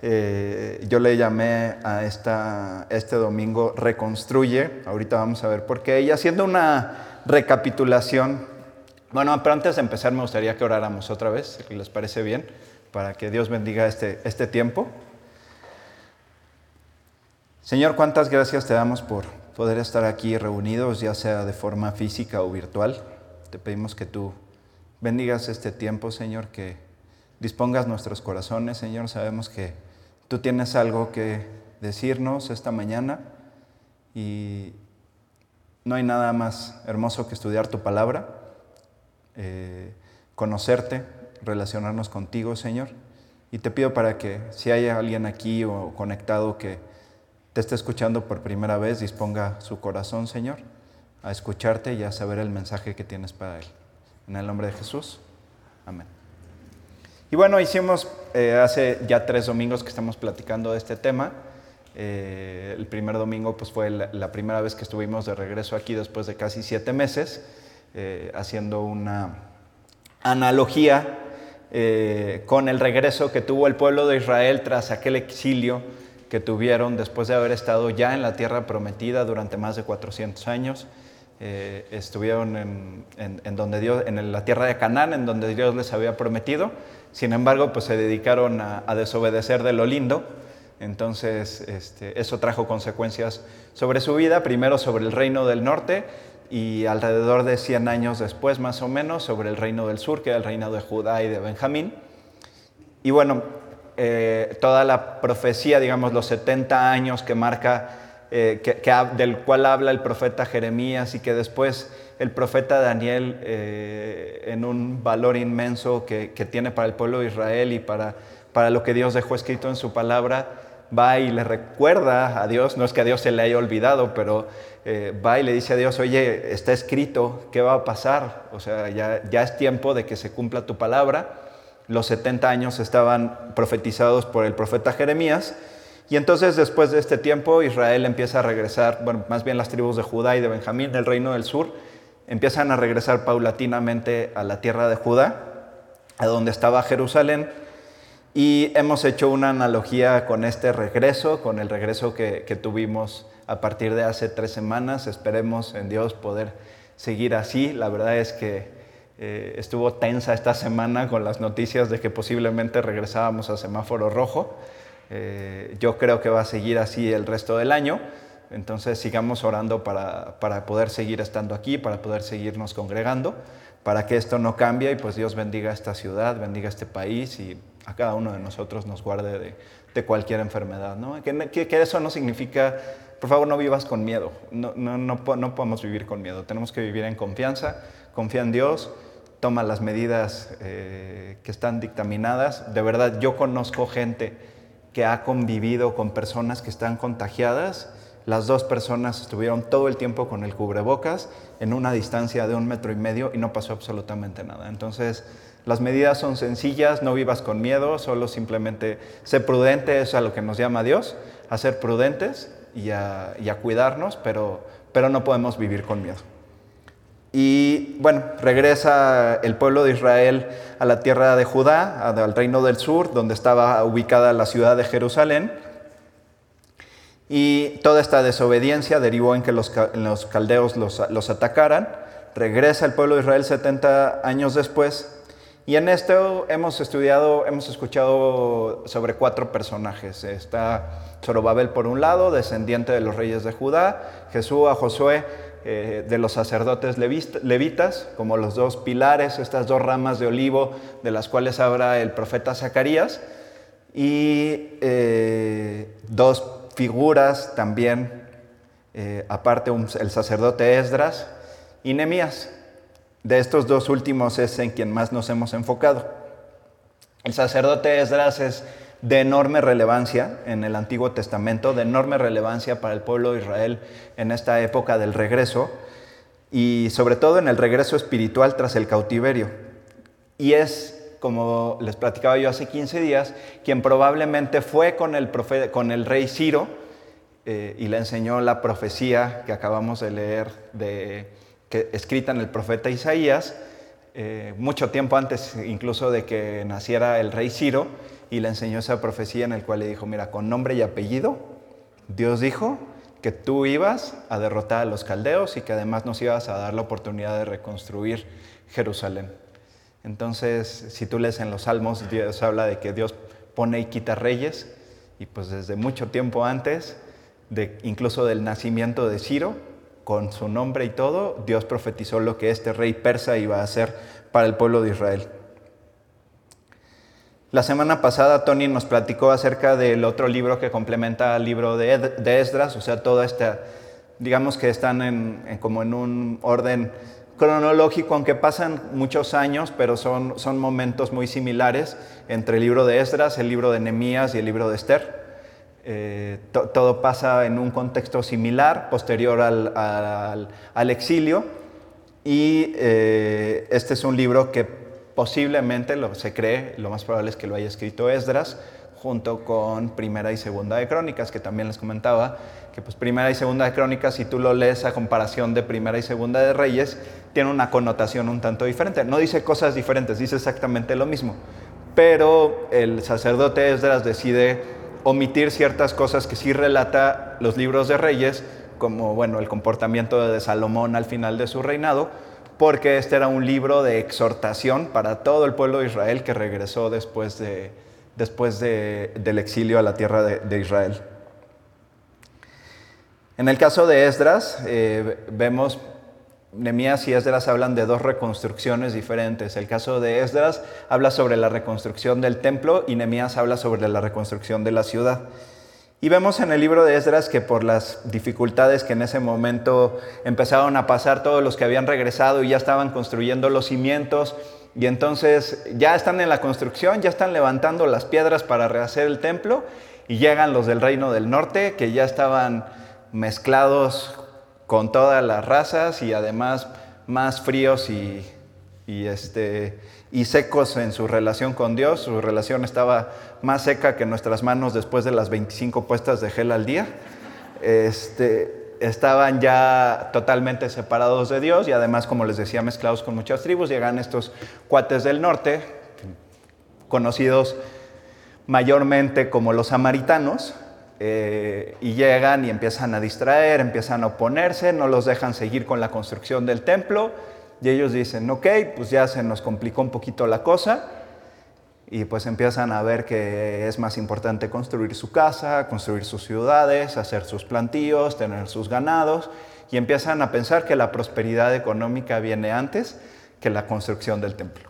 Eh, yo le llamé a esta, este domingo Reconstruye. Ahorita vamos a ver por qué. Y haciendo una recapitulación. Bueno, pero antes de empezar me gustaría que oráramos otra vez, si les parece bien, para que Dios bendiga este, este tiempo. Señor, cuántas gracias te damos por poder estar aquí reunidos, ya sea de forma física o virtual. Te pedimos que tú bendigas este tiempo, Señor, que dispongas nuestros corazones, Señor. Sabemos que tú tienes algo que decirnos esta mañana y no hay nada más hermoso que estudiar tu palabra, eh, conocerte, relacionarnos contigo, Señor. Y te pido para que si hay alguien aquí o conectado que te esté escuchando por primera vez, disponga su corazón, Señor, a escucharte y a saber el mensaje que tienes para él. En el nombre de Jesús. Amén. Y bueno, hicimos eh, hace ya tres domingos que estamos platicando de este tema. Eh, el primer domingo pues, fue la, primera vez que estuvimos de regreso aquí después de casi siete meses, eh, haciendo una analogía con el regreso que tuvo el pueblo de Israel tras aquel exilio que tuvieron después de haber estado ya en la tierra prometida durante más de 400 años. Eh, estuvieron en, donde Dios, en la tierra de Canaán, en donde Dios les había prometido. Sin embargo, pues se dedicaron a, desobedecer de lo lindo. Entonces, este, eso trajo consecuencias sobre su vida, primero sobre el reino del norte y alrededor de 100 años después, más o menos, sobre el reino del sur, que era el reino de Judá y de Benjamín. Y bueno, eh, toda la profecía, digamos, los 70 años que marca, eh, del cual habla el profeta Jeremías y que después el profeta Daniel, eh, en un valor inmenso que, tiene para el pueblo de Israel y para, para lo que Dios dejó escrito en su palabra, va y le recuerda a Dios, no es que a Dios se le haya olvidado, pero va y le dice a Dios, oye, está escrito, ¿qué va a pasar? O sea, ya, ya es tiempo de que se cumpla tu palabra los 70 años estaban profetizados por el profeta Jeremías. Y entonces después de este tiempo Israel empieza a regresar, bueno, más bien las tribus de Judá y de Benjamín, del reino del sur, empiezan a regresar paulatinamente a la tierra de Judá, a donde estaba Jerusalén. Y hemos hecho una analogía con este regreso, con el regreso que, tuvimos a partir de hace tres semanas. Esperemos en Dios poder seguir así. La verdad es que eh, estuvo tensa esta semana con las noticias de que posiblemente regresábamos a semáforo rojo. Eh, yo creo que va a seguir así el resto del año. Entonces sigamos orando para, para, poder seguir estando aquí, para poder seguirnos congregando, para que esto no cambie y pues Dios bendiga esta ciudad, bendiga este país y a cada uno de nosotros nos guarde de, de cualquier enfermedad. ¿no? Que, que, eso no significa, por favor, no vivas con miedo. No, no, no, no podemos vivir con miedo. Tenemos que vivir en confianza, confía en Dios toma las medidas eh, que están dictaminadas. De verdad, yo conozco gente que ha convivido con personas que están contagiadas. Las dos personas estuvieron todo el tiempo con el cubrebocas en una distancia de un metro y medio y no pasó absolutamente nada. Entonces, las medidas son sencillas, no vivas con miedo, solo simplemente sé prudente, es a lo que nos llama Dios, a ser prudentes y a, cuidarnos, pero no podemos vivir con miedo. Y bueno, regresa el pueblo de Israel a la tierra de Judá, al reino del sur, donde estaba ubicada la ciudad de Jerusalén. Y toda esta desobediencia derivó en que los, caldeos los, atacaran. Regresa el pueblo de Israel 70 años después. Y en esto hemos estudiado, hemos escuchado sobre cuatro personajes. Está Zorobabel por un lado, descendiente de los reyes de Judá, Jesús a Josué, eh, de los sacerdotes levitas, como los dos pilares, estas dos ramas de olivo de las cuales habla el profeta Zacarías, y eh, dos figuras también, eh, aparte el sacerdote Esdras y Nemías. De estos dos últimos es en quien más nos hemos enfocado. El sacerdote Esdras es de enorme relevancia en el Antiguo Testamento, de enorme relevancia para el pueblo de Israel en esta época del regreso y sobre todo en el regreso espiritual tras el cautiverio. Y es, como les platicaba yo hace 15 días, quien probablemente fue con el, rey Ciro eh, y le enseñó la profecía que acabamos de leer, que, escrita en el profeta Isaías, eh, mucho tiempo antes incluso de que naciera el rey Ciro y le enseñó esa profecía en el cual le dijo, mira, con nombre y apellido, Dios dijo que tú ibas a derrotar a los caldeos y que además nos ibas a dar la oportunidad de reconstruir Jerusalén. Entonces, si tú lees en los Salmos, Dios habla de que Dios pone y quita reyes, y pues desde mucho tiempo antes, de, incluso del nacimiento de Ciro, con su nombre y todo, Dios profetizó lo que este rey persa iba a hacer para el pueblo de Israel. La semana pasada Tony nos platicó acerca del otro libro que complementa al libro de, Esdras, o sea, toda esta, digamos que están en, como en un orden cronológico, aunque pasan muchos años, pero son, son momentos muy similares entre el libro de Esdras, el libro de Nehemías y el libro de Esther. Eh, todo pasa en un contexto similar, posterior al, al, exilio, y eh, este es un libro que Posiblemente, lo, se cree, lo más probable es que lo haya escrito Esdras, junto con Primera y Segunda de Crónicas, que también les comentaba, que pues Primera y Segunda de Crónicas, si tú lo lees a comparación de Primera y Segunda de Reyes, tiene una connotación un tanto diferente. No dice cosas diferentes, dice exactamente lo mismo. Pero el sacerdote Esdras decide omitir ciertas cosas que sí relata los libros de Reyes, como bueno, el comportamiento de Salomón al final de su reinado, porque este era un libro de exhortación para todo el pueblo de Israel que regresó después, de, después del exilio a la tierra de, Israel. En el caso de Esdras, eh, vemos, Nemías y Esdras hablan de dos reconstrucciones diferentes. El caso de Esdras habla sobre la reconstrucción del templo y Nemías habla sobre la reconstrucción de la ciudad. Y vemos en el libro de Esdras que por las dificultades que en ese momento empezaron a pasar todos los que habían regresado y ya estaban construyendo los cimientos, y entonces ya están en la construcción, ya están levantando las piedras para rehacer el templo, y llegan los del reino del norte que ya estaban mezclados con todas las razas y además más fríos y, y este, y secos en su relación con Dios. Su relación estaba más seca que nuestras manos después de las 25 puestas de gel al día. Este, estaban ya totalmente separados de Dios y además, como les decía, mezclados con muchas tribus. Llegan estos cuates del norte, conocidos mayormente como los samaritanos, eh, y llegan y empiezan a distraer, empiezan a oponerse, no los dejan seguir con la construcción del templo y ellos dicen, ok, pues ya se nos complicó un poquito la cosa. Y pues empiezan a ver que es más importante construir su casa, construir sus ciudades, hacer sus plantíos, tener sus ganados. Y empiezan a pensar que la prosperidad económica viene antes que la construcción del templo.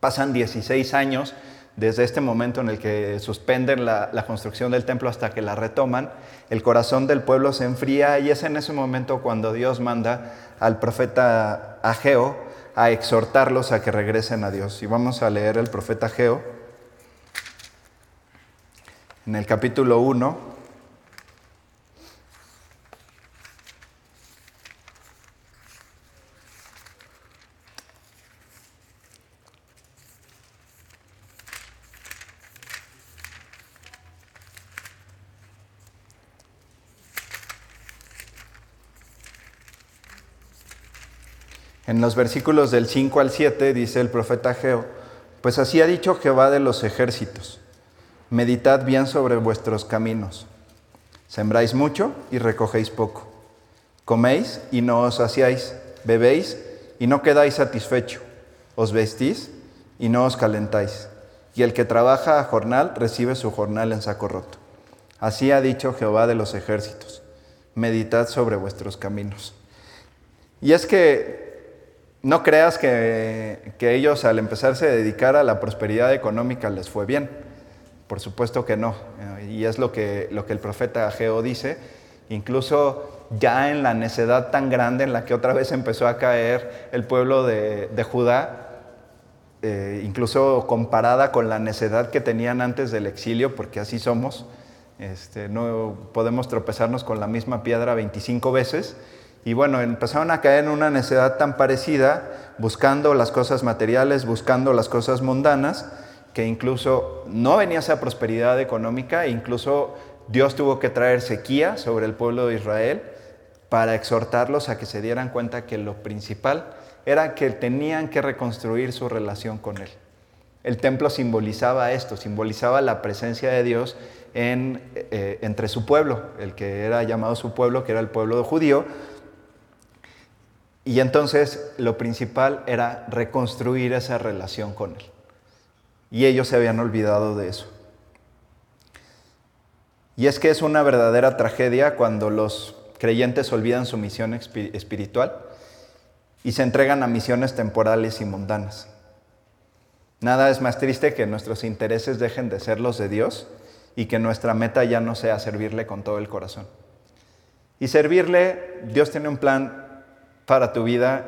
Pasan 16 años desde este momento en el que suspenden la, construcción del templo hasta que la retoman, el corazón del pueblo se enfría y es en ese momento cuando Dios manda al profeta Ageo a exhortarlos a que regresen a Dios. Y vamos a leer el profeta Ageo en el capítulo 1, En los versículos del 5 al 7 dice el profeta Geo, pues así ha dicho Jehová de los ejércitos, meditad bien sobre vuestros caminos, sembráis mucho y recogéis poco, coméis y no os saciáis, bebéis y no quedáis satisfecho, os vestís y no os calentáis, y el que trabaja a jornal recibe su jornal en saco roto. Así ha dicho Jehová de los ejércitos, meditad sobre vuestros caminos. Y es que no creas que, ellos al empezarse a dedicar a la prosperidad económica les fue bien. Por supuesto que no. Y es lo que, lo que el profeta Ageo dice. Incluso ya en la necedad tan grande en la que otra vez empezó a caer el pueblo de, Judá, eh, incluso comparada con la necedad que tenían antes del exilio, porque así somos, este, no podemos tropezarnos con la misma piedra 25 veces. Y bueno, empezaron a caer en una necesidad tan parecida, buscando las cosas materiales, buscando las cosas mundanas, que incluso no venía esa prosperidad económica, incluso Dios tuvo que traer sequía sobre el pueblo de Israel para exhortarlos a que se dieran cuenta que lo principal era que tenían que reconstruir su relación con Él. El templo simbolizaba esto, simbolizaba la presencia de Dios eh, entre su pueblo, el que era llamado su pueblo, que era el pueblo judío. Y entonces lo principal era reconstruir esa relación con Él. Y ellos se habían olvidado de eso. Y es que es una verdadera tragedia cuando los creyentes olvidan su misión espiritual y se entregan a misiones temporales y mundanas. Nada es más triste que nuestros intereses dejen de ser los de Dios y que nuestra meta ya no sea servirle con todo el corazón. Y servirle, Dios tiene un plan para tu vida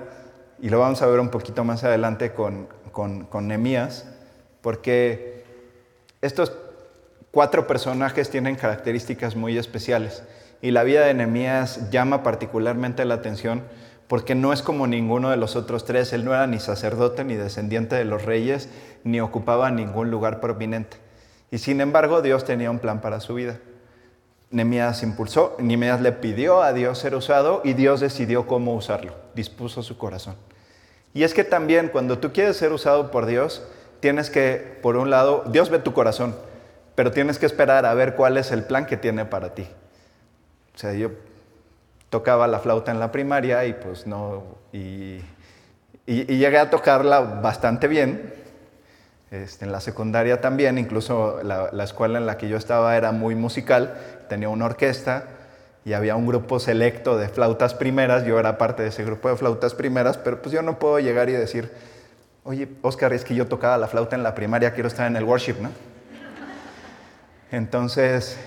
y lo vamos a ver un poquito más adelante con, con, con Nemías, porque estos cuatro personajes tienen características muy especiales y la vida de Nehemías llama particularmente la atención porque no es como ninguno de los otros tres, él no era ni sacerdote ni descendiente de los reyes, ni ocupaba ningún lugar prominente. Y sin embargo, Dios tenía un plan para su vida. Nehemías impulsó, Nehemías le pidió a Dios ser usado y Dios decidió cómo usarlo, dispuso su corazón. Y es que también cuando tú quieres ser usado por Dios, tienes que, por un lado, Dios ve tu corazón, pero tienes que esperar a ver cuál es el plan que tiene para ti. O sea, yo tocaba la flauta en la primaria y pues no, y, llegué a tocarla bastante bien. Este, en la secundaria también, incluso la, la, escuela en la que yo estaba era muy musical, tenía una orquesta y había un grupo selecto de flautas primeras, yo era parte de ese grupo de flautas primeras, pero pues yo no puedo llegar y decir, oye, Oscar, es que yo tocaba la flauta en la primaria, quiero estar en el worship, ¿no? Entonces,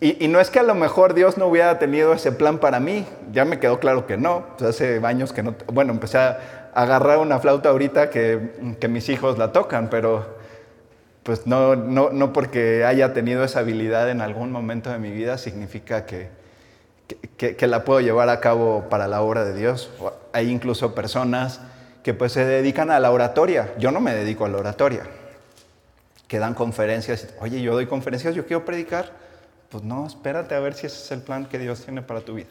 y, no es que a lo mejor Dios no hubiera tenido ese plan para mí, ya me quedó claro que no. hace años que no, bueno, empecé a agarrar una flauta ahorita que, mis hijos la tocan, pero pues no, no, no, porque haya tenido esa habilidad en algún momento de mi vida significa que, que, que, la puedo llevar a cabo para la obra de Dios. Hay incluso personas que pues se dedican a la oratoria. Yo no me dedico a la oratoria que dan conferencias. Oye, yo doy conferencias, yo quiero predicar. Pues no, espérate a ver si ese es el plan que Dios tiene para tu vida.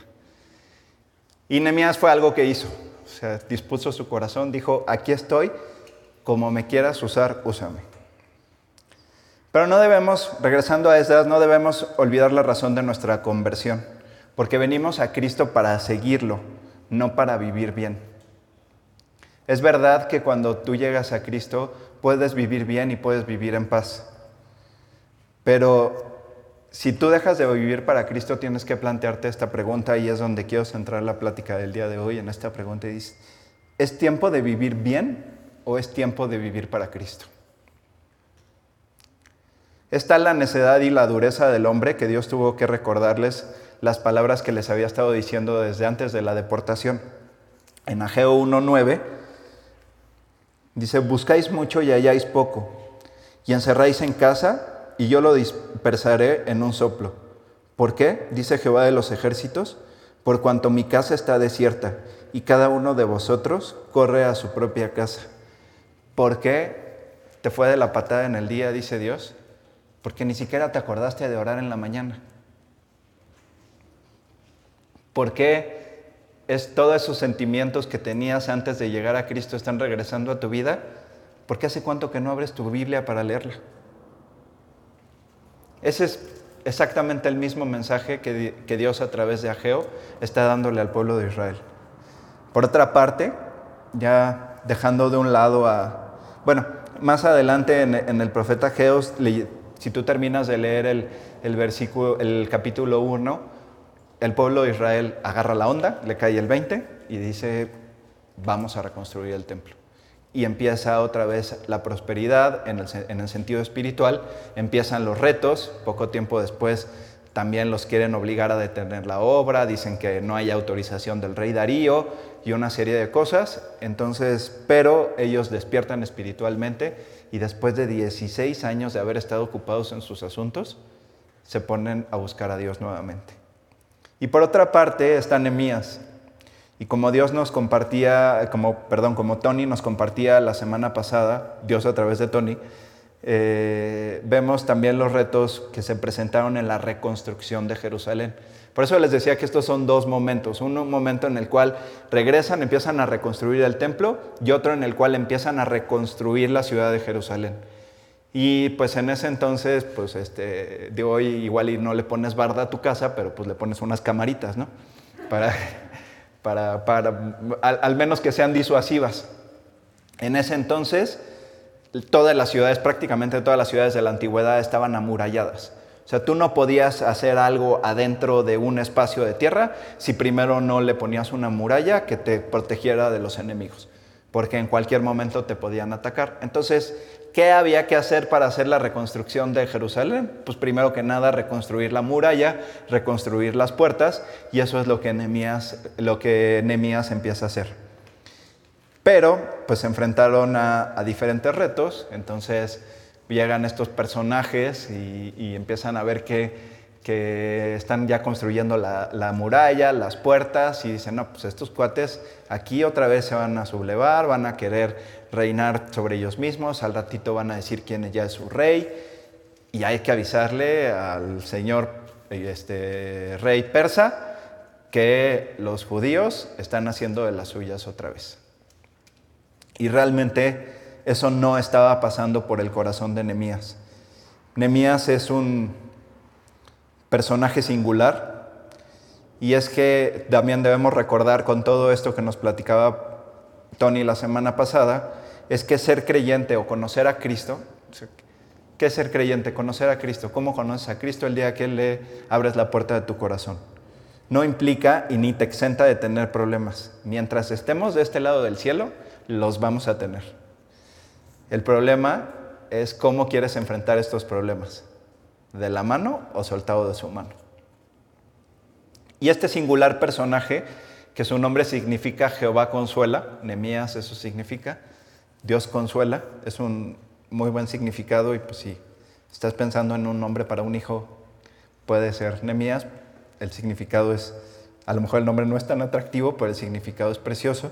Y Nehemías fue algo que hizo. Sea, dispuso su corazón, dijo, aquí estoy, como me quieras usar, úsame. Pero no debemos, regresando a Esdras, no debemos olvidar la razón de nuestra conversión, porque venimos a Cristo para seguirlo, no para vivir bien. Es verdad que cuando tú llegas a Cristo, puedes vivir bien y puedes vivir en paz. Pero si tú dejas de vivir para Cristo, tienes que plantearte esta pregunta y es donde quiero centrar la plática del día de hoy en esta pregunta. ¿Es tiempo de vivir bien o es tiempo de vivir para Cristo? Está la necedad y la dureza del hombre que Dios tuvo que recordarles las palabras que les había estado diciendo desde antes de la deportación. En Ageo 1.9 Dice, buscáis mucho y halláis poco, y encerráis en casa, y yo lo dispersaré en un soplo. ¿Por qué? Dice Jehová de los ejércitos, por cuanto mi casa está desierta, y cada uno de vosotros corre a su propia casa. ¿Por qué te fue de la patada en el día, dice Dios? Porque ni siquiera te acordaste de orar en la mañana. ¿Por qué es todos esos sentimientos que tenías antes de llegar a Cristo están regresando a tu vida, porque hace cuánto que no abres tu Biblia para leerla. Ese es exactamente el mismo mensaje que, que Dios a través de Ageo está dándole al pueblo de Israel. Por otra parte, ya dejando de un lado a... Bueno, más adelante en, el profeta Ageo, si tú terminas de leer el, el versículo, el capítulo 1, el pueblo de Israel agarra la onda, le cae el 20 y dice, vamos a reconstruir el templo. Y empieza otra vez la prosperidad en el, sentido espiritual, empiezan los retos, poco tiempo después también los quieren obligar a detener la obra, dicen que no hay autorización del rey Darío y una serie de cosas. Entonces, pero ellos despiertan espiritualmente y después de 16 años de haber estado ocupados en sus asuntos, se ponen a buscar a Dios nuevamente. Y por otra parte está Nehemías. Y como Dios nos compartía, como, perdón, como Tony nos compartía la semana pasada, Dios a través de Tony, eh, vemos también los retos que se presentaron en la reconstrucción de Jerusalén. Por eso les decía que estos son dos momentos. Un momento en el cual regresan, empiezan a reconstruir el templo y otro en el cual empiezan a reconstruir la ciudad de Jerusalén. Y pues en ese entonces, pues este, de hoy igual y no le pones barda a tu casa, pero pues le pones unas camaritas, ¿no? Para, para, para al menos que sean disuasivas. En ese entonces, todas las ciudades, prácticamente todas las ciudades de la antigüedad estaban amuralladas. O sea, tú no podías hacer algo adentro de un espacio de tierra si primero no le ponías una muralla que te protegiera de los enemigos, porque en cualquier momento te podían atacar. Entonces, ¿qué había que hacer para hacer la reconstrucción de Jerusalén? Pues primero que nada reconstruir la muralla, reconstruir las puertas, y eso es lo que Nehemías, que empieza a hacer. Pero pues se enfrentaron a, diferentes retos, entonces llegan estos personajes y, empiezan a ver que, están ya construyendo la, muralla, las puertas, y dicen, no, pues estos cuates aquí otra vez se van a sublevar, van a querer reinar sobre ellos mismos, al ratito van a decir quién ya es su rey, y hay que avisarle al señor este, rey persa que los judíos están haciendo de las suyas otra vez. Y realmente eso no estaba pasando por el corazón de Nemías. Nemías es un personaje singular y es que también debemos recordar con todo esto que nos platicaba Tony la semana pasada, es que ser creyente o conocer a Cristo, ¿qué es ser creyente? Conocer a Cristo. ¿Cómo conoces a Cristo el día que le abres la puerta de tu corazón? No implica y ni te exenta de tener problemas. Mientras estemos de este lado del cielo, los vamos a tener. El problema es cómo quieres enfrentar estos problemas, de la mano o soltado de su mano. Y este singular personaje, que su nombre significa Jehová consuela, Nemías eso significa, Dios consuela, es un muy buen significado y pues si estás pensando en un nombre para un hijo, puede ser Nemías, el significado es, a lo mejor el nombre no es tan atractivo, pero el significado es precioso.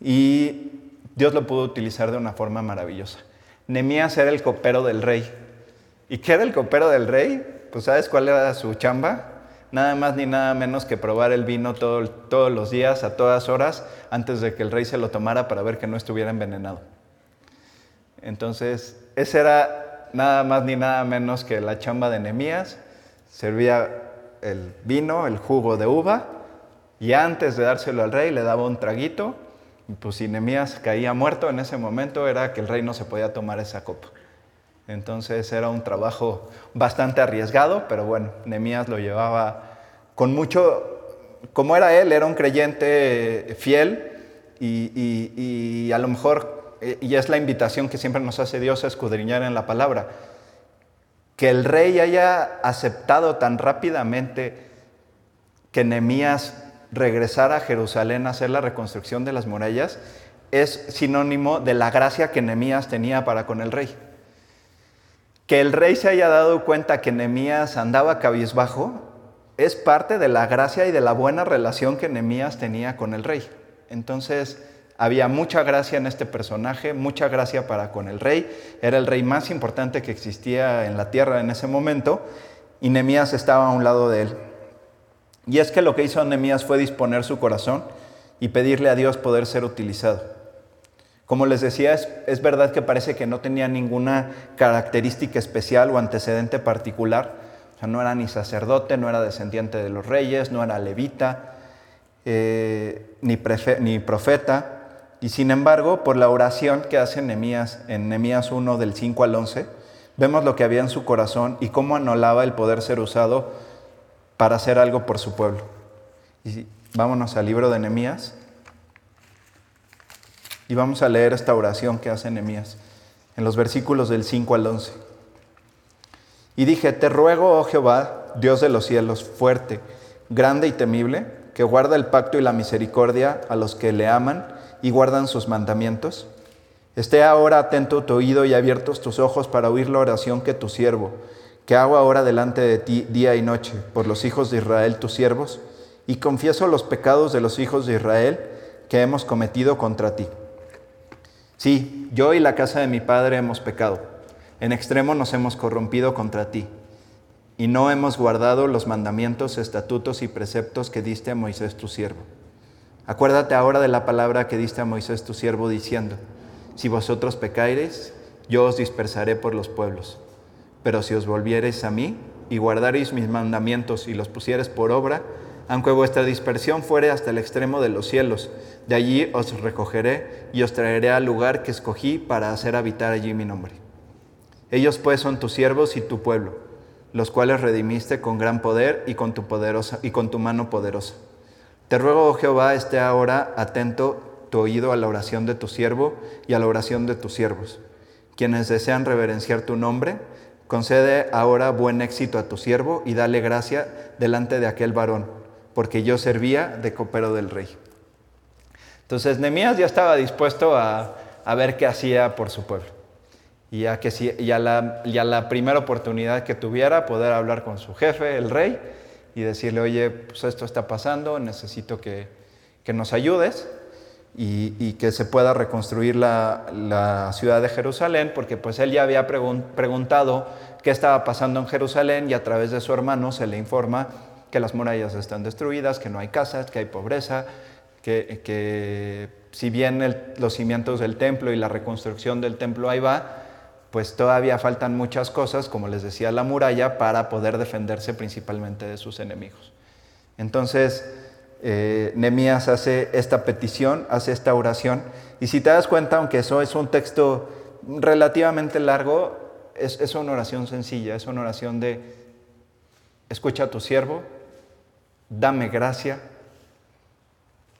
Y Dios lo pudo utilizar de una forma maravillosa. Nemías era el copero del rey. ¿Y qué era el copero del rey? Pues ¿sabes cuál era su chamba? Nada más ni nada menos que probar el vino todos los días, a todas horas, antes de que el rey se lo tomara para ver que no estuviera envenenado. Entonces, ese era nada más ni nada menos que la chamba de Nemías. Servía el vino, el jugo de uva, y antes de dárselo al rey le daba un traguito pues si caía muerto en ese momento era que el rey no se podía tomar esa copa. Entonces era un trabajo bastante arriesgado, pero bueno, Nemías lo llevaba con mucho, como era él, era un creyente fiel y, a lo mejor, y es la invitación que siempre nos hace Dios a escudriñar en la palabra, que el rey haya aceptado tan rápidamente que Nemías regresar a Jerusalén a hacer la reconstrucción de las murallas es sinónimo de la gracia que Nehemías tenía para con el rey. Que el rey se haya dado cuenta que Nehemías andaba cabizbajo es parte de la gracia y de la buena relación que Nehemías tenía con el rey. Entonces, había mucha gracia en este personaje, mucha gracia para con el rey. Era el rey más importante que existía en la tierra en ese momento y Nehemías estaba a un lado de él. Y es que lo que hizo Nehemías fue disponer su corazón y pedirle a Dios poder ser utilizado. Como les decía, es, verdad que parece que no tenía ninguna característica especial o antecedente particular. O sea, no era ni sacerdote, no era descendiente de los reyes, no era levita, eh, ni, ni, profeta. Y sin embargo, por la oración que hace Nehemías en Nehemías 1 del 5 al 11, vemos lo que había en su corazón y cómo anolaba el poder ser usado para hacer algo por su pueblo. Y vámonos al libro de Nehemías y vamos a leer esta oración que hace Nehemías en los versículos del 5 al 11. Y dije, te ruego, oh Jehová, Dios de los cielos, fuerte, grande y temible, que guarda el pacto y la misericordia a los que le aman y guardan sus mandamientos. Esté ahora atento tu oído y abiertos tus ojos para oír la oración que tu siervo que hago ahora delante de ti día y noche por los hijos de Israel, tus siervos, y confieso los pecados de los hijos de Israel que hemos cometido contra ti. Sí, yo y la casa de mi padre hemos pecado. En extremo nos hemos corrompido contra ti y no hemos guardado los mandamientos, estatutos y preceptos que diste a Moisés tu siervo. Acuérdate ahora de la palabra que diste a Moisés tu siervo diciendo, si vosotros pecareis, yo os dispersaré por los pueblos. Pero si os volviereis a mí y guardareis mis mandamientos y los pusiereis por obra, aunque vuestra dispersión fuere hasta el extremo de los cielos, de allí os recogeré y os traeré al lugar que escogí para hacer habitar allí mi nombre. Ellos pues son tus siervos y tu pueblo, los cuales redimiste con gran poder y con tu, poderosa, y con tu mano poderosa. Te ruego, oh Jehová, esté ahora atento tu oído a la oración de tu siervo y a la oración de tus siervos. Quienes desean reverenciar tu nombre, concede ahora buen éxito a tu siervo y dale gracia delante de aquel varón, porque yo servía de copero del rey. Entonces Nemías ya estaba dispuesto a, a ver qué hacía por su pueblo. Y a, que si, y, a la, y a la primera oportunidad que tuviera, poder hablar con su jefe, el rey, y decirle, oye, pues esto está pasando, necesito que, que nos ayudes y, y, que se pueda reconstruir la, la, ciudad de Jerusalén, porque pues él ya había pregun preguntado qué estaba pasando en Jerusalén y a través de su hermano se le informa que las murallas están destruidas, que no hay casas, que hay pobreza, que, que si bien los cimientos del templo y la reconstrucción del templo ahí va, pues todavía faltan muchas cosas, como les decía, la muralla, para poder defenderse principalmente de sus enemigos. Entonces, eh, Nemías hace esta petición, hace esta oración, y si te das cuenta, aunque eso es un texto relativamente largo, es, es una oración sencilla, es una oración de, escucha a tu siervo, dame gracia,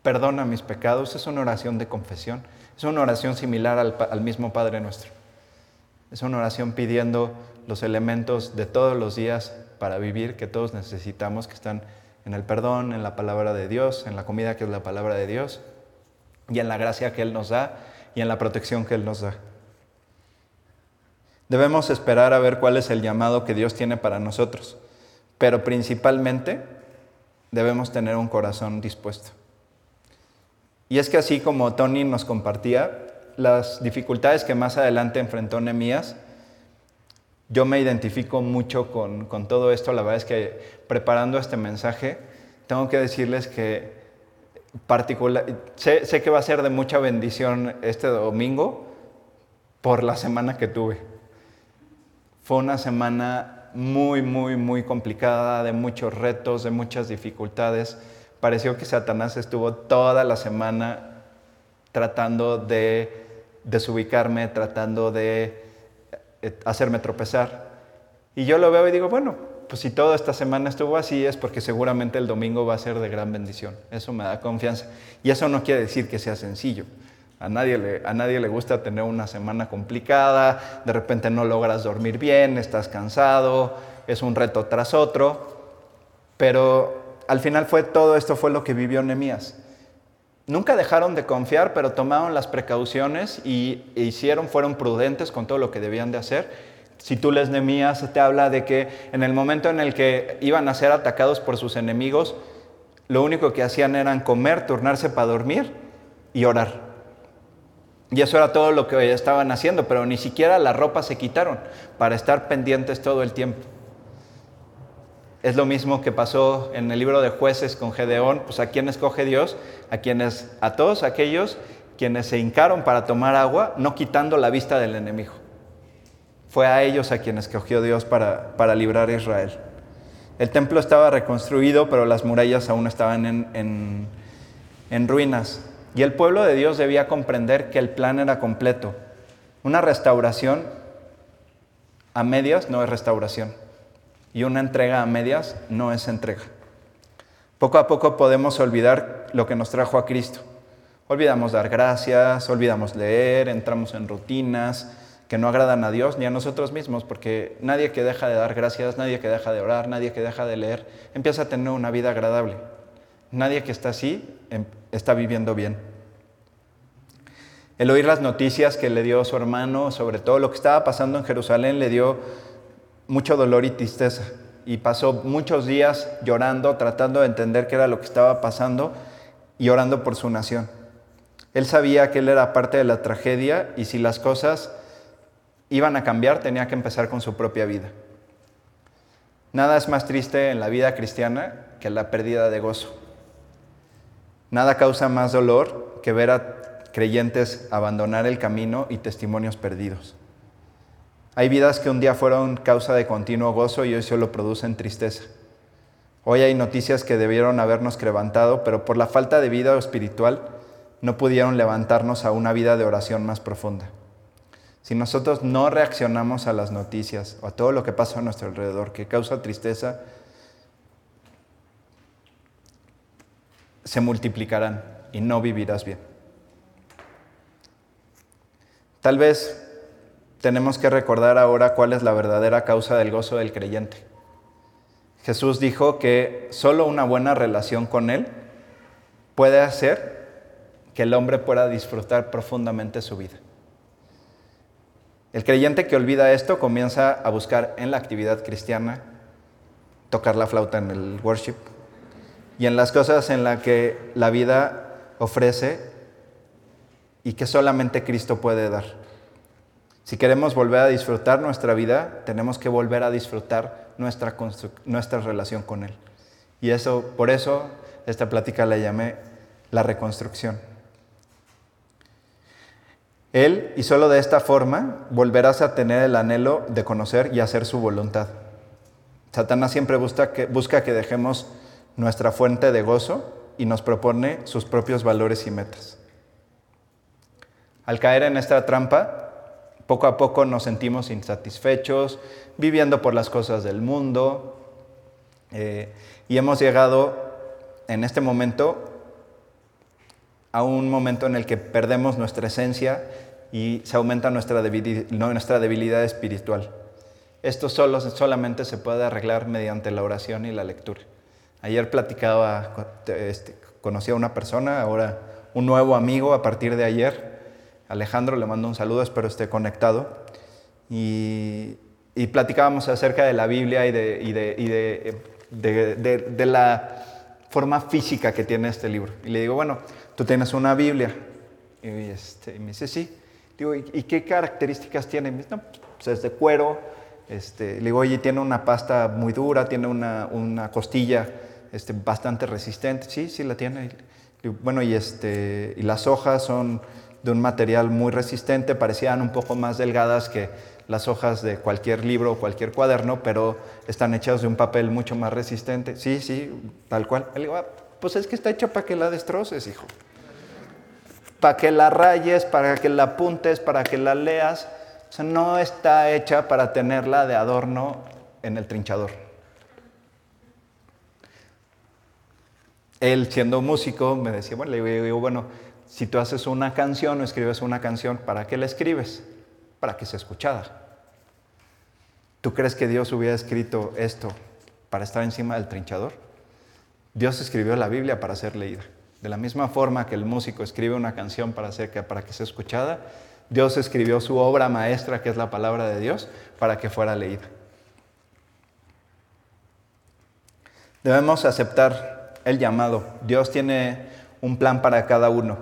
perdona mis pecados, es una oración de confesión, es una oración similar al, mismo Padre nuestro. Es una oración pidiendo los elementos de todos los días para vivir que todos necesitamos, que están en el perdón, en la palabra de Dios, en la comida que es la palabra de Dios, y en la gracia que Él nos da y en la protección que Él nos da. Debemos esperar a ver cuál es el llamado que Dios tiene para nosotros, pero principalmente debemos tener un corazón dispuesto. Y es que así como Tony nos compartía, las dificultades que más adelante enfrentó Nemías, yo me identifico mucho con, con, todo esto. La verdad es que preparando este mensaje, tengo que decirles que particular, sé, sé que va a ser de mucha bendición este domingo por la semana que tuve. Fue una semana muy, muy, muy complicada, de muchos retos, de muchas dificultades. Pareció que Satanás estuvo toda la semana tratando de desubicarme, tratando de eh, hacerme tropezar. Y yo lo veo y digo, bueno, pues si toda esta semana estuvo así es porque seguramente el domingo va a ser de gran bendición. Eso me da confianza. Y eso no quiere decir que sea sencillo. A nadie, le, a nadie le gusta tener una semana complicada, de repente no logras dormir bien, estás cansado, es un reto tras otro, pero al final fue todo esto fue lo que vivió Nemías. Nunca dejaron de confiar, pero tomaron las precauciones y hicieron, fueron prudentes con todo lo que debían de hacer. Si tú les Nemías, te habla de que en el momento en el que iban a ser atacados por sus enemigos, lo único que hacían era comer, turnarse para dormir y orar. Y eso era todo lo que estaban haciendo, pero ni siquiera la ropa se quitaron para estar pendientes todo el tiempo. Es lo mismo que pasó en el libro de jueces con Gedeón, pues a quién escoge Dios, a quienes, a todos aquellos quienes se hincaron para tomar agua, no quitando la vista del enemigo. Fue a ellos a quienes escogió Dios para, para librar a Israel. El templo estaba reconstruido, pero las murallas aún estaban en, en, en ruinas. Y el pueblo de Dios debía comprender que el plan era completo. Una restauración a medias no es restauración y una entrega a medias no es entrega. Poco a poco podemos olvidar lo que nos trajo a Cristo. Olvidamos dar gracias, olvidamos leer, entramos en rutinas que no agradan a Dios ni a nosotros mismos, porque nadie que deja de dar gracias, nadie que deja de orar, nadie que deja de leer, empieza a tener una vida agradable. Nadie que está así está viviendo bien. El oír las noticias que le dio su hermano sobre todo lo que estaba pasando en Jerusalén le dio mucho dolor y tristeza. Y pasó muchos días llorando, tratando de entender qué era lo que estaba pasando y orando por su nación. Él sabía que él era parte de la tragedia y si las cosas iban a cambiar, tenía que empezar con su propia vida. Nada es más triste en la vida cristiana que la pérdida de gozo. Nada causa más dolor que ver a creyentes abandonar el camino y testimonios perdidos. Hay vidas que un día fueron causa de continuo gozo y hoy solo producen tristeza. Hoy hay noticias que debieron habernos levantado, pero por la falta de vida espiritual no pudieron levantarnos a una vida de oración más profunda. Si nosotros no reaccionamos a las noticias o a todo lo que pasa a nuestro alrededor que causa tristeza, se multiplicarán y no vivirás bien. Tal vez tenemos que recordar ahora cuál es la verdadera causa del gozo del creyente. Jesús dijo que solo una buena relación con Él puede hacer que el hombre pueda disfrutar profundamente su vida. El creyente que olvida esto comienza a buscar en la actividad cristiana tocar la flauta en el worship, y en las cosas en las que la vida ofrece y que solamente Cristo puede dar. Si queremos volver a disfrutar nuestra vida, tenemos que volver a disfrutar nuestra, nuestra relación con Él. Y eso, por eso, esta plática la llamé la reconstrucción. Él, y solo de esta forma, volverás a tener el anhelo de conocer y hacer su voluntad. Satanás siempre busca que, busca que dejemos nuestra fuente de gozo y nos propone sus propios valores y metas. Al caer en esta trampa, poco a poco nos sentimos insatisfechos, viviendo por las cosas del mundo, eh, y hemos llegado en este momento a un momento en el que perdemos nuestra esencia y se aumenta nuestra debilidad, nuestra debilidad espiritual. Esto solo, solamente se puede arreglar mediante la oración y la lectura. Ayer platicaba, este, conocí a una persona, ahora un nuevo amigo a partir de ayer. Alejandro, le mando un saludo, espero esté conectado. Y, platicábamos acerca de la Biblia y, de, la forma física que tiene este libro. Y le digo, bueno, tú tienes una Biblia. Y, este, me dice, sí. Digo, ¿y, qué características tiene? Me dice, pues es de cuero. Este, le digo, oye, tiene una pasta muy dura, tiene una costilla este, bastante resistente. Sí, sí la tiene. bueno, y, este, y las hojas son de un material muy resistente, parecían un poco más delgadas que las hojas de cualquier libro o cualquier cuaderno, pero están hechas de un papel mucho más resistente. Sí, sí, tal cual. Ah, pues es que está hecha para que la destroces, hijo. Para que la rayes, para que la apuntes, para que la leas. O sea, no está hecha para tenerla de adorno en el trinchador. Él siendo músico me decía, bueno, le digo, bueno, si tú haces una canción o escribes una canción, ¿para qué la escribes? Para que sea escuchada. ¿Tú crees que Dios hubiera escrito esto para estar encima del trinchador? Dios escribió la Biblia para ser leída. De la misma forma que el músico escribe una canción para, para que sea escuchada, Dios escribió su obra maestra, que es la palabra de Dios, para que fuera leída. Debemos aceptar el llamado. Dios tiene un plan para cada uno,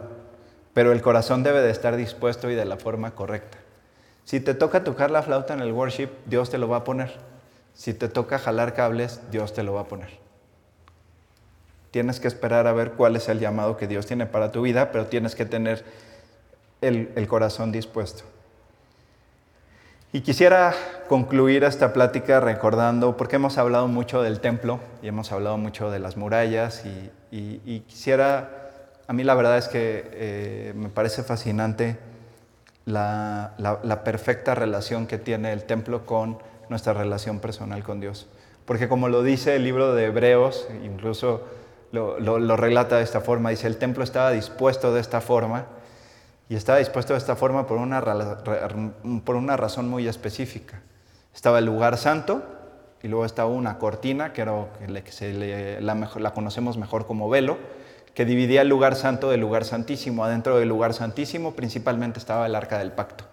pero el corazón debe de estar dispuesto y de la forma correcta. Si te toca tocar la flauta en el worship, Dios te lo va a poner. Si te toca jalar cables, Dios te lo va a poner. Tienes que esperar a ver cuál es el llamado que Dios tiene para tu vida, pero tienes que tener el, el corazón dispuesto. Y quisiera concluir esta plática recordando, porque hemos hablado mucho del templo y hemos hablado mucho de las murallas y, quisiera, a mí la verdad es que eh, me parece fascinante la, perfecta relación que tiene el templo con nuestra relación personal con Dios. Porque como lo dice el libro de Hebreos, incluso lo, lo relata de esta forma, dice, el templo estaba dispuesto de esta forma y estaba dispuesto de esta forma por una, por una razón muy específica. Estaba el lugar santo y luego estaba una cortina, que, era, que se la, conocemos mejor como velo, que dividía el lugar santo del lugar santísimo. Adentro del lugar santísimo principalmente estaba el arca del pacto,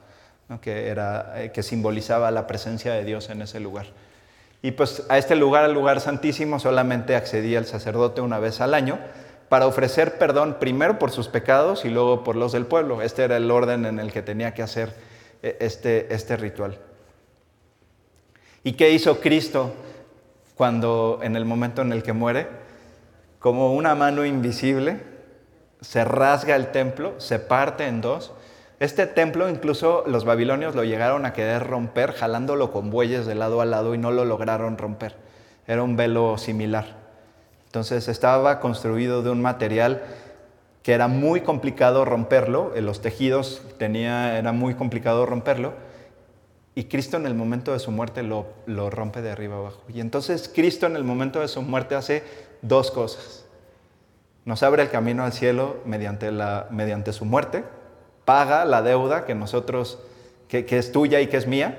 que, era, eh, que simbolizaba la presencia de Dios en ese lugar. Y pues a este lugar, al lugar santísimo, solamente accedía el sacerdote una vez al año, para ofrecer perdón primero por sus pecados y luego por los del pueblo. Este era el orden en el que tenía que hacer e, este, este ritual. ¿Y qué hizo Cristo cuando en el momento en el que muere? Como una mano invisible se rasga el templo, se parte en dos. Este templo incluso los babilonios lo llegaron a querer romper jalándolo con bueyes de lado a lado y no lo lograron romper. Era un velo similar. Entonces estaba construido de un material que era muy complicado romperlo, en los tejidos tenía, era muy complicado romperlo, y Cristo en el momento de su muerte lo, lo rompe de arriba abajo. Y entonces Cristo en el momento de su muerte hace dos cosas. Nos abre el camino al cielo mediante, la, mediante su muerte, paga la deuda que nosotros, que, que es tuya y que es mía,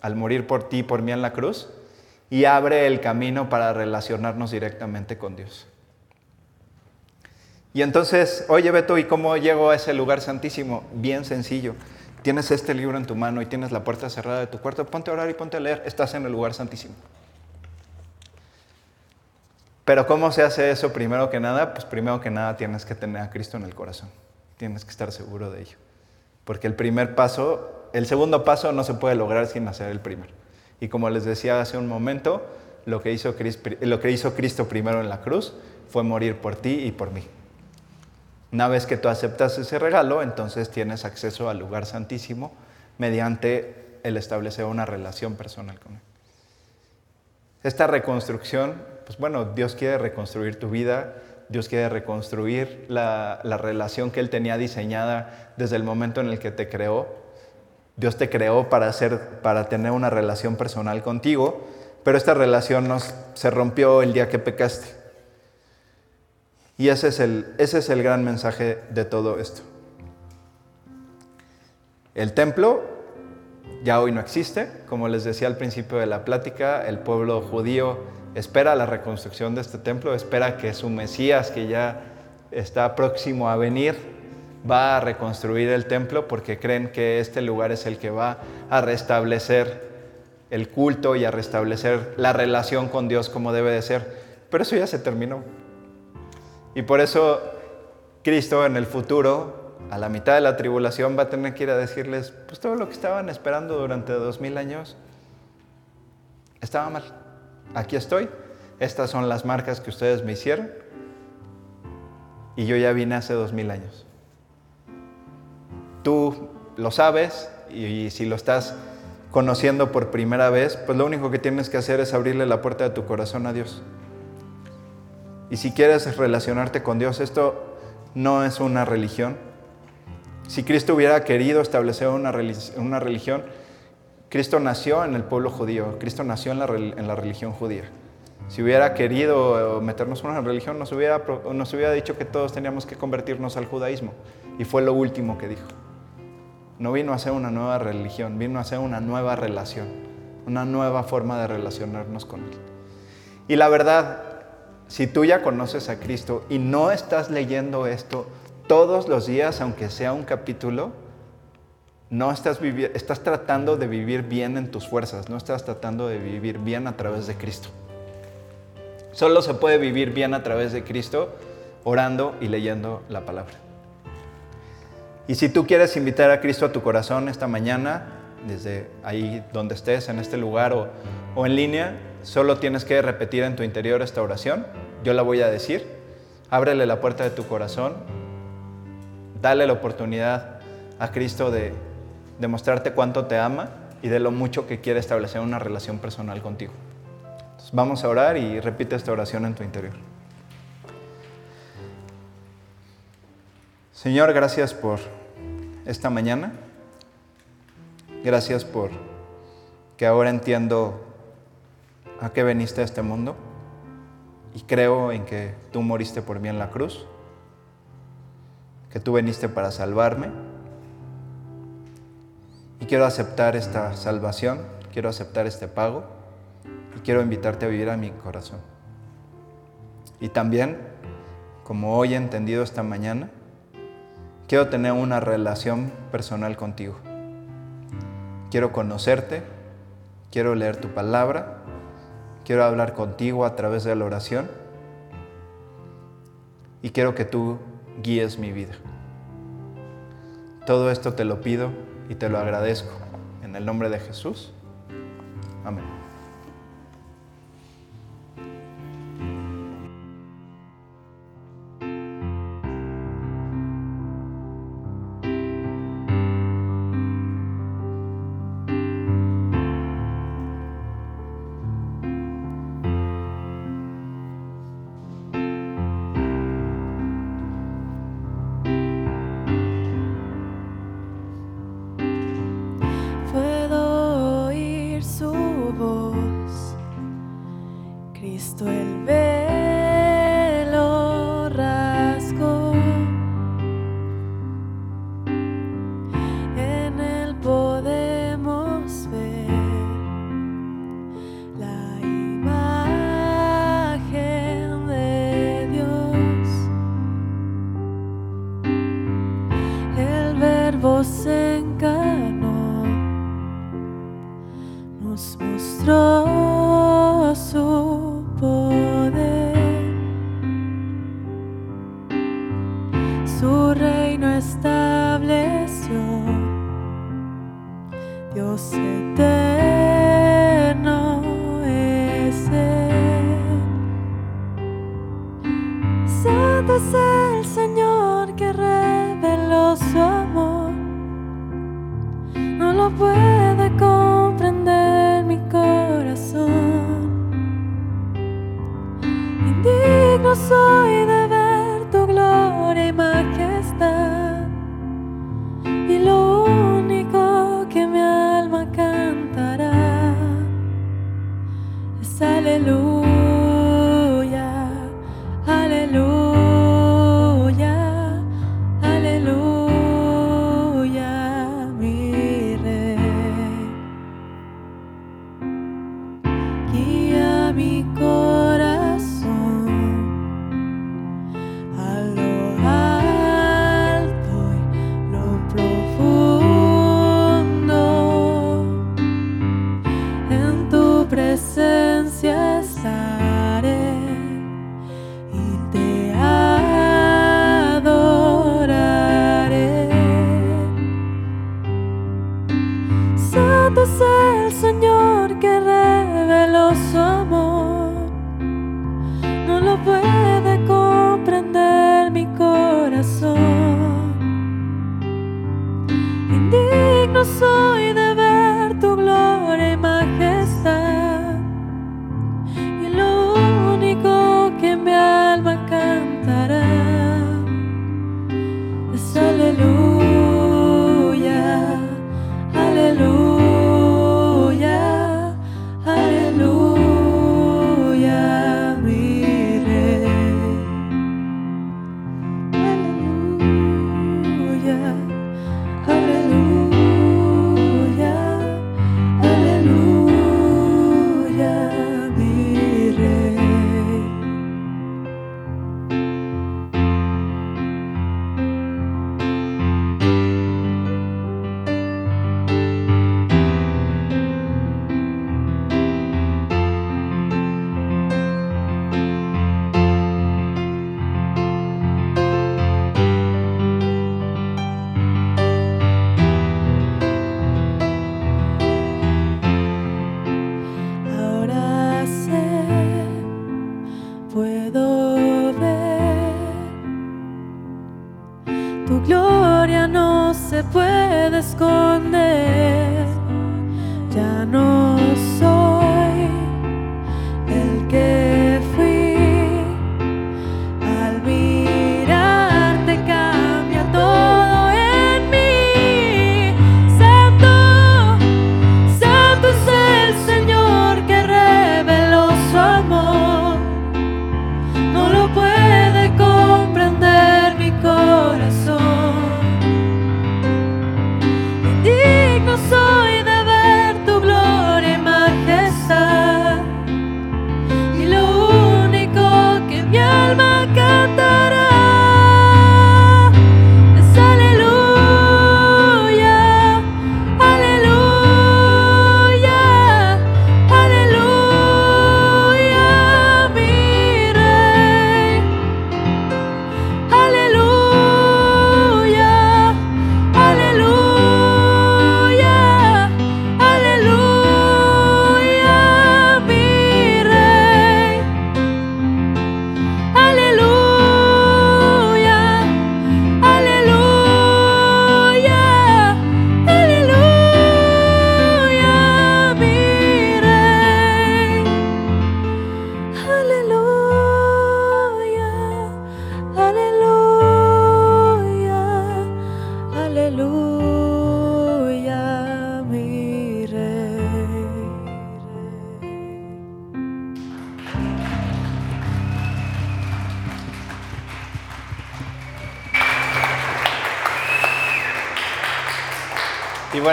al morir por ti y por mí en la cruz, y abre el camino para relacionarnos directamente con Dios. Y entonces, oye Beto, ¿y cómo llego a ese lugar santísimo? Bien sencillo. Tienes este libro en tu mano y tienes la puerta cerrada de tu cuarto, ponte a orar y ponte a leer, estás en el lugar santísimo. Pero ¿cómo se hace eso primero que nada? Pues primero que nada tienes que tener a Cristo en el corazón. Tienes que estar seguro de ello. Porque el primer paso, el segundo paso no se puede lograr sin hacer el primero. Y como les decía hace un momento, lo que hizo, Cristo primero en la cruz fue morir por ti y por mí. Una vez que tú aceptas ese regalo, entonces tienes acceso al lugar santísimo mediante el establecer una relación personal con Él. Esta reconstrucción pues bueno, Dios quiere reconstruir tu vida, Dios quiere reconstruir la, relación que Él tenía diseñada desde el momento en el que te creó. Dios te creó para, hacer, para tener una relación personal contigo, pero esta relación nos, se rompió el día que pecaste. Y ese es, el, ese es el gran mensaje de todo esto. El templo ya hoy no existe, como les decía al principio de la plática, el pueblo judío espera la reconstrucción de este templo, espera que su Mesías, que ya está próximo a venir, va a reconstruir el templo porque creen que este lugar es el que va a restablecer el culto y a restablecer la relación con Dios como debe de ser. Pero eso ya se terminó. Y por eso Cristo en el futuro, a la mitad de la tribulación, va a tener que ir a decirles, pues todo lo que estaban esperando durante dos mil años estaba mal aquí estoy, estas son las marcas que ustedes me hicieron y yo ya vine hace dos mil años. Tú lo sabes y si lo estás conociendo por primera vez, pues lo único que tienes que hacer es abrirle la puerta de tu corazón a Dios. Y si quieres relacionarte con Dios, esto no es una religión. Si Cristo hubiera querido establecer una, religión, Cristo nació en el pueblo judío, Cristo nació en la, religión judía. Si hubiera querido eh, meternos en una religión, nos hubiera, nos hubiera dicho que todos teníamos que convertirnos al judaísmo. Y fue lo último que dijo. No vino a hacer una nueva religión, vino a hacer una nueva relación, una nueva forma de relacionarnos con Él. Y la verdad, si tú ya conoces a Cristo y no estás leyendo esto todos los días, aunque sea un capítulo, no estás, estás tratando de vivir bien en tus fuerzas, no estás tratando de vivir bien a través de Cristo. Solo se puede vivir bien a través de Cristo orando y leyendo la palabra. Y si tú quieres invitar a Cristo a tu corazón esta mañana, desde ahí donde estés, en este lugar o, o en línea, solo tienes que repetir en tu interior esta oración. Yo la voy a decir. Ábrele la puerta de tu corazón. Dale la oportunidad a Cristo de demostrarte cuánto te ama y de lo mucho que quiere establecer una relación personal contigo. vamos a orar y repite esta oración en tu interior. Señor, gracias por esta mañana. Gracias por que ahora entiendo a qué veniste a este mundo y creo en que tú moriste por mí en la cruz, que tú veniste para salvarme y quiero aceptar esta salvación, quiero aceptar este pago y quiero invitarte a vivir a mi corazón. Y también, como hoy he entendido esta mañana, quiero tener una relación personal contigo. Quiero conocerte, quiero leer tu palabra, quiero hablar contigo a través de la oración y quiero que tú guíes mi vida. Todo esto te lo pido y te lo agradezco. En el nombre de Jesús. Amén. Cristo el amigo.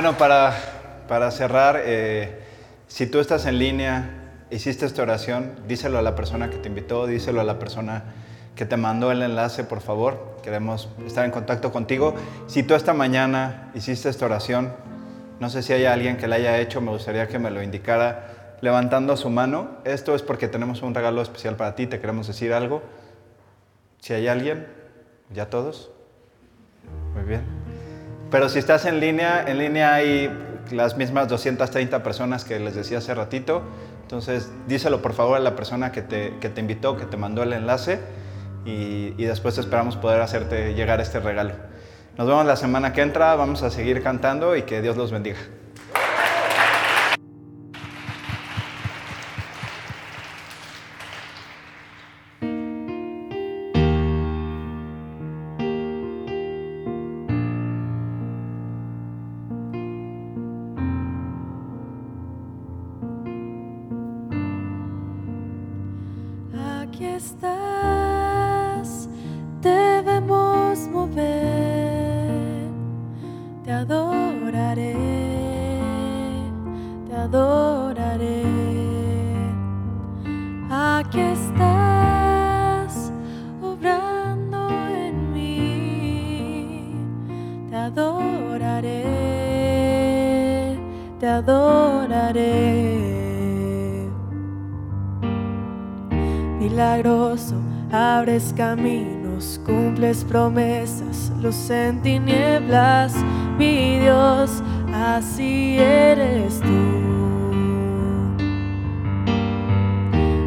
Bueno, para, para cerrar, eh, si tú estás en línea, hiciste esta oración, díselo a la persona que te invitó, díselo a la persona que te mandó el enlace, por favor. Queremos estar en contacto contigo. Si tú esta mañana hiciste esta oración, no sé si hay alguien que la haya hecho, me gustaría que me lo indicara levantando su mano. Esto es porque tenemos un regalo especial para ti, te queremos decir algo. Si hay alguien, ya todos. Muy bien. Pero si estás en línea, en línea hay las mismas 230 personas que les decía hace ratito. Entonces, díselo por favor a la persona que te, que te invitó, que te mandó el enlace y, y después esperamos poder hacerte llegar este regalo. Nos vemos la semana que entra, vamos a seguir cantando y que Dios los bendiga. está. Caminos, cumples promesas, luz en tinieblas, mi Dios, así eres tú.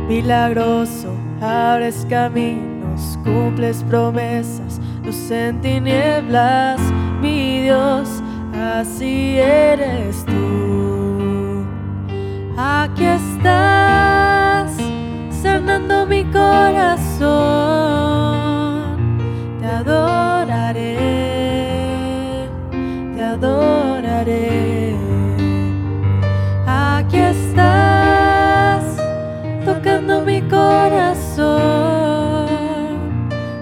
Milagroso, abres caminos, cumples promesas, luz en tinieblas, mi Dios, así eres tú. Aquí estás, sanando mi corazón. Aquí estás, tocando mi corazón.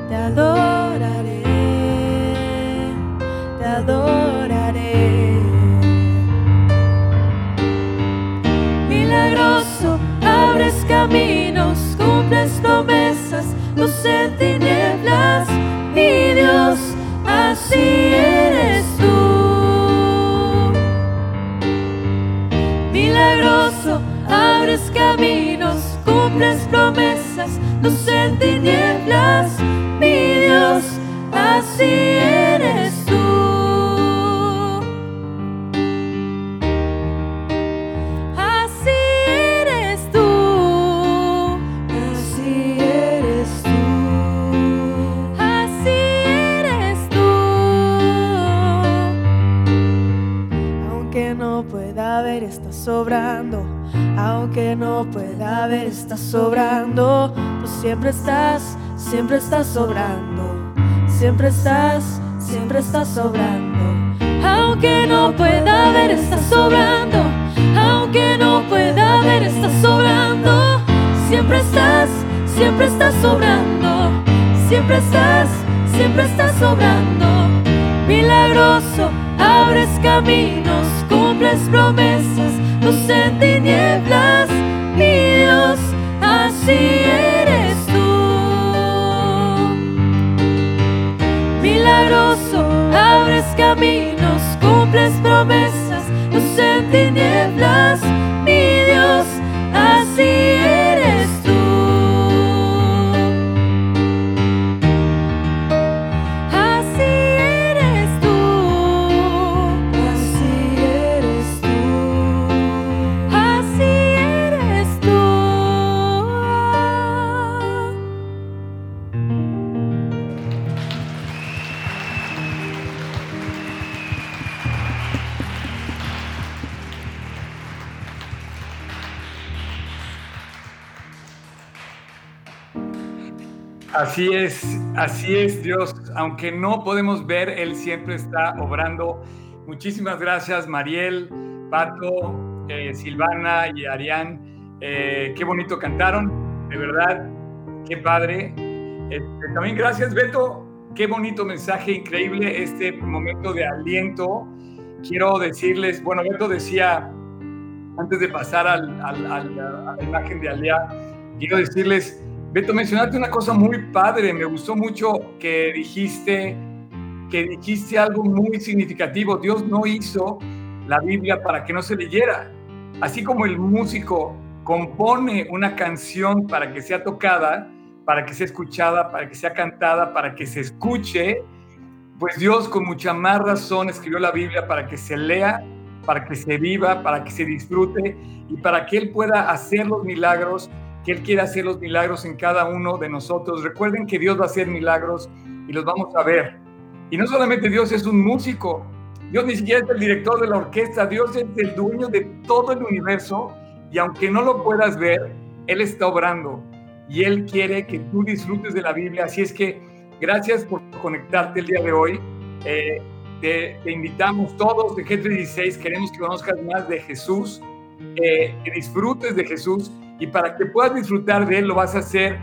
Te adoraré, te adoraré. Milagroso, abres caminos, cumples promesas, luz en tinieblas, mi Dios, así eres caminos, cumples promesas, luz en tinieblas, mi Dios, así eres sobrando aunque no pueda haber, estás sobrando. Tú siempre estás, siempre estás sobrando. Siempre estás, siempre estás sobrando. Aunque no pueda haber, estás sobrando. Aunque no pueda haber, estás sobrando. Siempre estás, siempre estás sobrando. Siempre estás, siempre estás sobrando. Milagroso, abres caminos, cumples promesas luz en tinieblas, mi Dios, así eres tú. Milagroso, abres caminos, cumples promesas, luz en tinieblas, Así es, así es Dios. Aunque no podemos ver, Él siempre está obrando. Muchísimas gracias, Mariel, Pato, eh, Silvana y Arián. Eh, qué bonito cantaron, de verdad, qué padre. Este, también gracias, Beto. Qué bonito mensaje, increíble este momento de aliento. Quiero decirles, bueno, Beto decía, antes de pasar al, al, a la imagen de Alea, quiero decirles, Beto, mencionaste una cosa muy padre, me gustó mucho que dijiste, que dijiste algo muy significativo. Dios no hizo la Biblia para que no se leyera. Así como el músico compone una canción para que sea tocada, para que sea escuchada, para que sea cantada, para que se escuche, pues Dios con mucha más razón escribió la Biblia para que se lea, para que se viva, para que se disfrute y para que Él pueda hacer los milagros, que Él quiera hacer los milagros en cada uno de nosotros. Recuerden que Dios va a hacer milagros y los vamos a ver. Y no solamente Dios es un músico, Dios ni siquiera es el director de la orquesta, Dios es el dueño de todo el universo y aunque no lo puedas ver, Él está obrando y Él quiere que tú disfrutes de la Biblia. Así es que gracias por conectarte el día de hoy. Eh, te, invitamos todos de G36, queremos que conozcas más de Jesús, eh, que disfrutes de Jesús y para que puedas disfrutar de Él lo vas a hacer,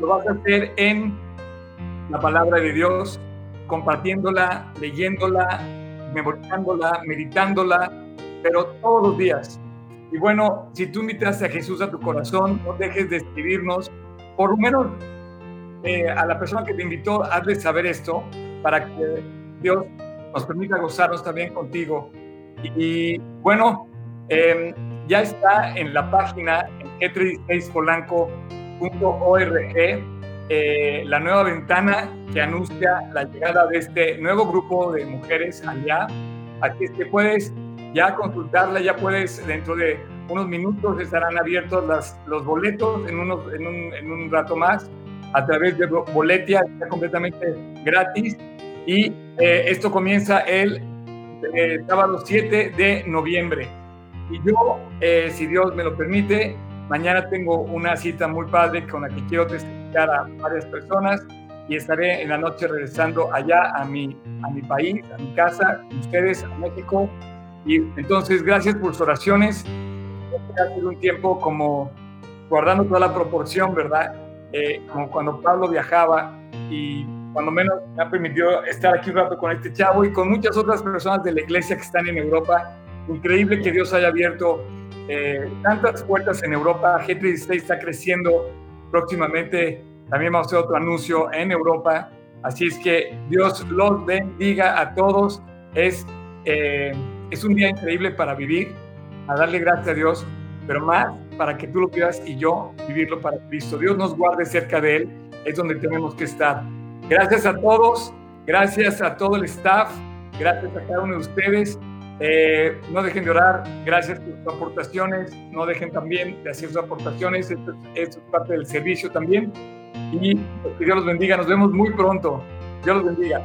lo vas a hacer en la palabra de Dios, compartiéndola, leyéndola, memorizándola, meditándola, pero todos los días. Y bueno, si tú invitas a Jesús a tu corazón, no dejes de escribirnos por lo menos eh, a la persona que te invitó, hazle saber esto para que Dios nos permita gozarnos también contigo. Y, bueno, em, ya está en la página en g36polanco.org eh, la nueva ventana que anuncia la llegada de este nuevo grupo de mujeres allá. Así es que puedes ya consultarla, ya puedes dentro de unos minutos estarán abiertos las, los boletos en, unos, en, un, en un rato más a través de Boletia, está completamente gratis. Y eh, esto comienza el eh, sábado 7 de noviembre. Y yo, eh, si Dios me lo permite, mañana tengo una cita muy padre con la que quiero testificar a varias personas y estaré en la noche regresando allá a mi, a mi país, a mi casa, con ustedes, a México. Y entonces, gracias por sus oraciones hace un tiempo como guardando toda la proporción, ¿verdad? Eh, como cuando Pablo viajaba y cuando menos me ha permitido estar aquí un rato con este chavo y con muchas otras personas de la iglesia que están en Europa. Increíble que Dios haya abierto eh, tantas puertas en Europa. G36 está creciendo próximamente. También vamos a hacer otro anuncio en Europa. Así es que Dios los bendiga a todos. Es, eh, es un día increíble para vivir a darle gracias a Dios, pero más para que tú lo vivas y yo vivirlo para Cristo. Dios nos guarde cerca de Él, es donde tenemos que estar. Gracias a todos, gracias a todo el staff, gracias a cada uno de ustedes. Eh, no dejen de orar, gracias por sus aportaciones, no dejen también de hacer sus aportaciones, esto, es parte del servicio también. Y que Dios los bendiga, nos vemos muy pronto. Dios los bendiga.